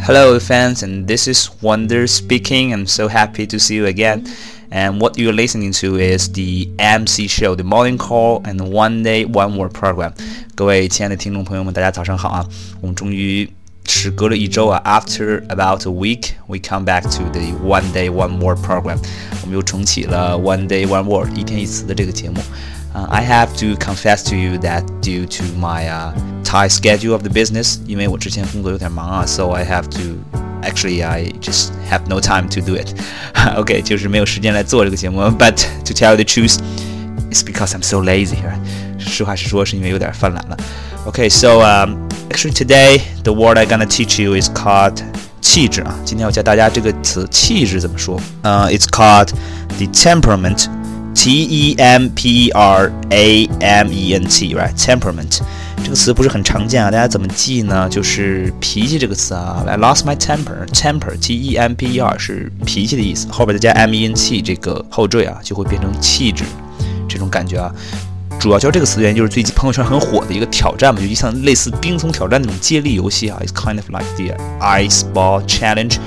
Hello, fans, and this is Wonder speaking. I'm so happy to see you again. And what you're listening to is the MC show, the morning call and one day one word program. 各位亲爱的听众朋友们，大家早上好啊！我们终于时隔了一周啊，After about a week, we come back to the one day one word program. 我们又重启了 One Day One Word 一天一词的这个节目。 uh, I have to confess to you that due to my uh, tight schedule of the business, so I have to actually I just have no time to do it. OK，就是没有时间来做这个节目。But to tell you the truth, it's because I'm so lazy. Right? 实话实说，是因为有点犯懒了。Okay, so um, actually today the word I'm gonna teach you is called 气质啊。今天我教大家这个词气质怎么说。呃、uh,，It's called the temperament T E M P E R A M E N T，right temperament 这个词不是很常见啊，大家怎么记呢？就是脾气这个词啊来 lost my temper，temper T E M P E R 是脾气的意思，后边再加 M E N T 这个后缀啊，就会变成气质这种感觉啊。主要教这个词的原因就是最近朋友圈很火的一个挑战嘛，就像类似冰松挑战那种接力游戏啊，It's kind of like the ice ball challenge，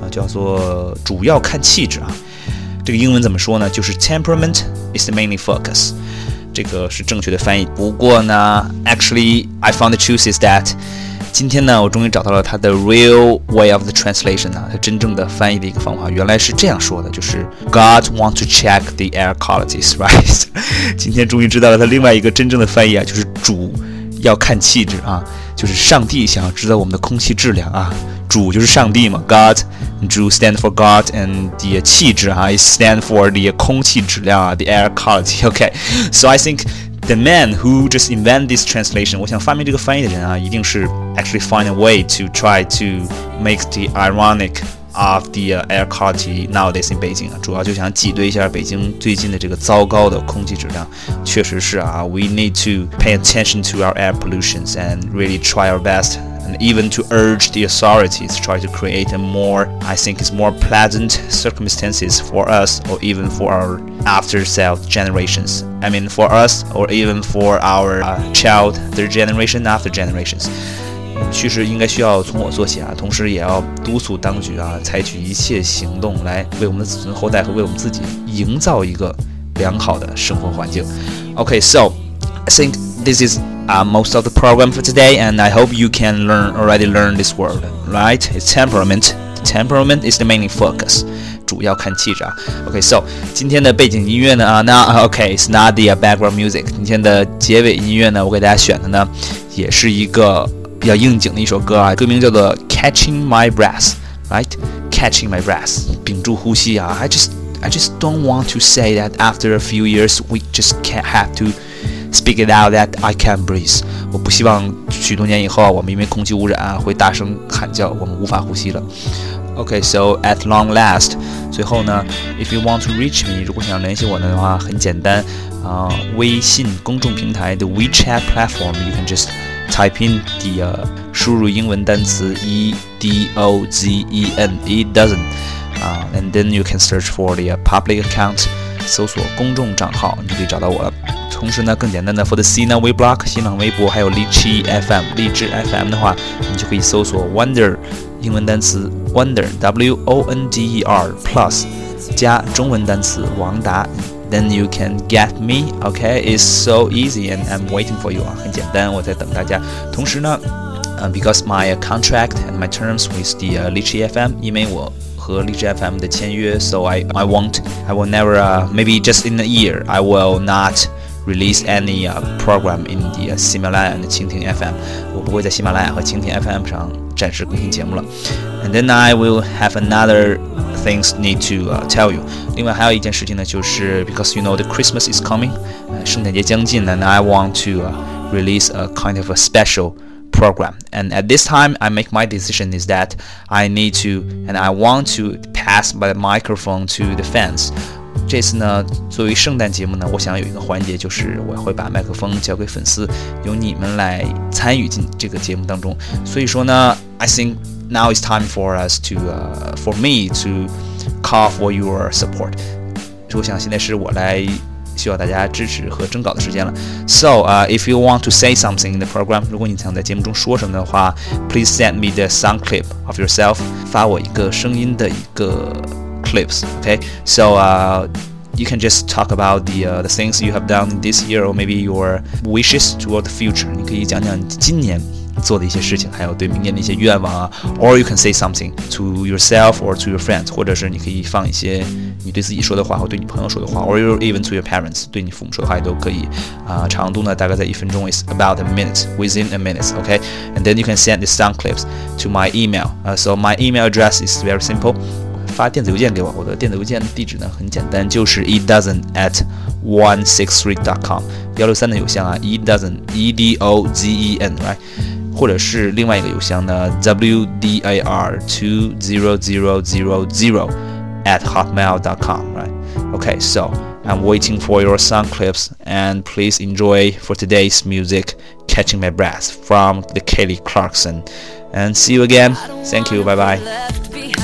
啊，叫做主要看气质啊。这个英文怎么说呢？就是 temperament is the mainly focus，这个是正确的翻译。不过呢，actually I found the truth is that，今天呢，我终于找到了它的 real way of the translation 啊，它真正的翻译的一个方法，原来是这样说的，就是 God want to check the air qualities，right？今天终于知道了它另外一个真正的翻译啊，就是主要看气质啊，就是上帝想要知道我们的空气质量啊。主就是上帝嘛，God，主 stand for God，and the 气质哈，it stand for the 空气质量啊，the air quality。OK，so I think the man who just invent this translation，我想发明这个翻译的人啊，一定是 actually find a way to try to make the ironic of the air quality nowadays in Beijing 啊，主要就想挤兑一下北京最近的这个糟糕的空气质量。确实是啊，we need to pay attention to our air pollutions and really try our best and even to urge the authorities to try to create a more, I think, is more pleasant circumstances for us or even for our after self generations. I mean, for us or even for our uh, child, their generation after generations. 趋势应该需要从我做起啊，同时也要督促当局啊，采取一切行动来为我们的子孙后代和为我们自己营造一个良好的生活环境。Okay, so I think this is uh, most of the program for today, and I hope you can learn already learn this word. Right? It's temperament. Temperament is the main focus. 主要看气质啊。OK，so、okay, 今天的背景音乐呢啊，那 OK，it's、okay, not the background music。今天的结尾音乐呢，我给大家选的呢，也是一个比较应景的一首歌啊，歌名叫做 Catching My Breath，right？Catching My Breath，屏住呼吸啊。I just I just don't want to say that after a few years we just can't have to Speak it out that I can't breathe。我不希望许多年以后啊，我们因为空气污染啊，会大声喊叫，我们无法呼吸了。OK，so at long last，最后呢，if you want to reach me，如果想联系我的话，很简单啊，微信公众平台的 WeChat platform，you can just type in the 输入英文单词 E D O Z E N，it doesn't 啊，and then you can search for the public account， 搜索公众账号，你就可以找到我了。同时呢，更简单的，for the C 呢，微 block 新浪微博，还有荔枝 FM，荔枝 FM 的话，你就可以搜索 Wonder 英文单词 Wonder W O N D E R plus 加中文单词王达，then you can get me。OK，it's so easy and I'm waiting for you 啊，很简单，我在等大家。同时呢，呃，because my contract and my terms with the 荔枝 FM，因为我 和荔枝 FM 的签约，so I I won't I will never uh, maybe just in a year I will not release any uh, program in the uh, 喜马拉雅 and 蜻蜓 FM，我不会在喜马拉雅和蜻蜓 FM 上暂时更新节目了。And then I will have another things need to uh, tell you。另外还有一件事情呢，就是 because you know the Christmas is coming，呃，圣诞节将近了，and I want to、uh, release a kind of a special program. And at this time, I make my decision is that I need to and I want to pass my microphone to the fans. 这次呢，作为圣诞节目呢，我想有一个环节，就是我会把麦克风交给粉丝，由你们来参与进这个节目当中。所以说呢，I think now it's time for us to, uh, for me to call for your support。我想现在是我来 需要大家支持和征稿的时间了。So, uh, if you want to say something in the program，如果你想在节目中说什么的话，please send me the sound clip of yourself，发我一个声音的一个 clips。Okay, so uh. You can just talk about the uh, the things you have done this year, or maybe your wishes toward the future. 你可以讲讲今年 做的一些事情，还有对明年的一些愿望啊。Or you can say something to yourself or to your friends，或者是你可以放一些你对自己说的话，或对你朋友说的话，or even to your parents，对你父母说的话也都可以。啊，长度呢大概在一分钟，is about a minute, within a minute, okay? And then you can send the sound clips to my email. Uh, so my email address is very simple. 发电子邮件给我，我的电子邮件地址呢很简单，就是 e dozen at one six three dot com 幺六三的邮箱啊，e dozen e d o z e n，right？ 或者是另外一个邮箱呢，w d a r two zero zero zero zero at hotmail dot com，right？Okay, so I'm waiting for your sound clips and please enjoy for today's music, Catching My Breath from the Kelly Clarkson. And see you again. Thank you. Bye bye.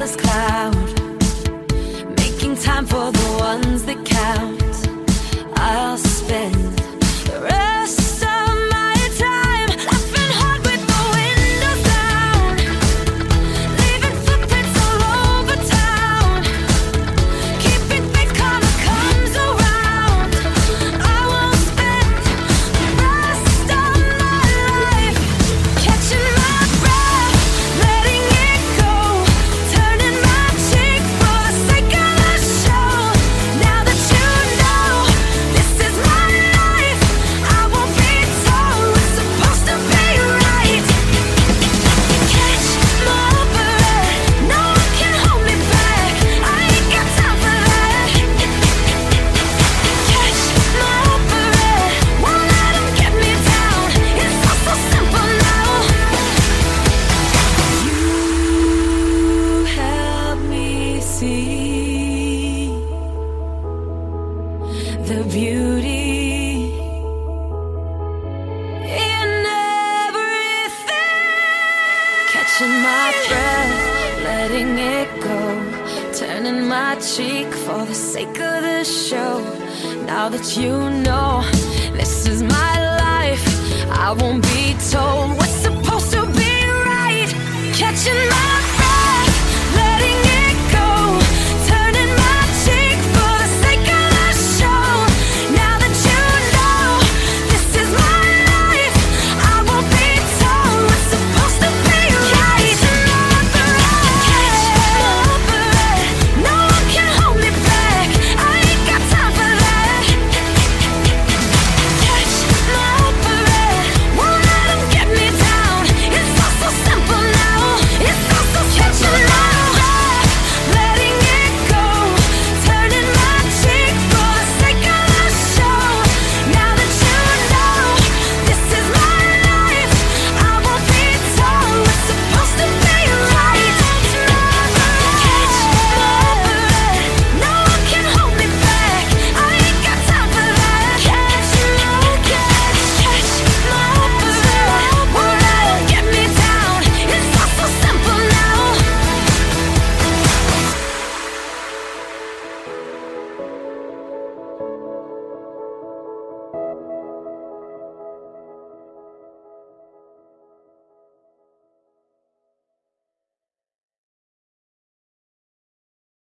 The my breath, letting it go, turning my cheek for the sake of the show. Now that you know this is my life, I won't be told what's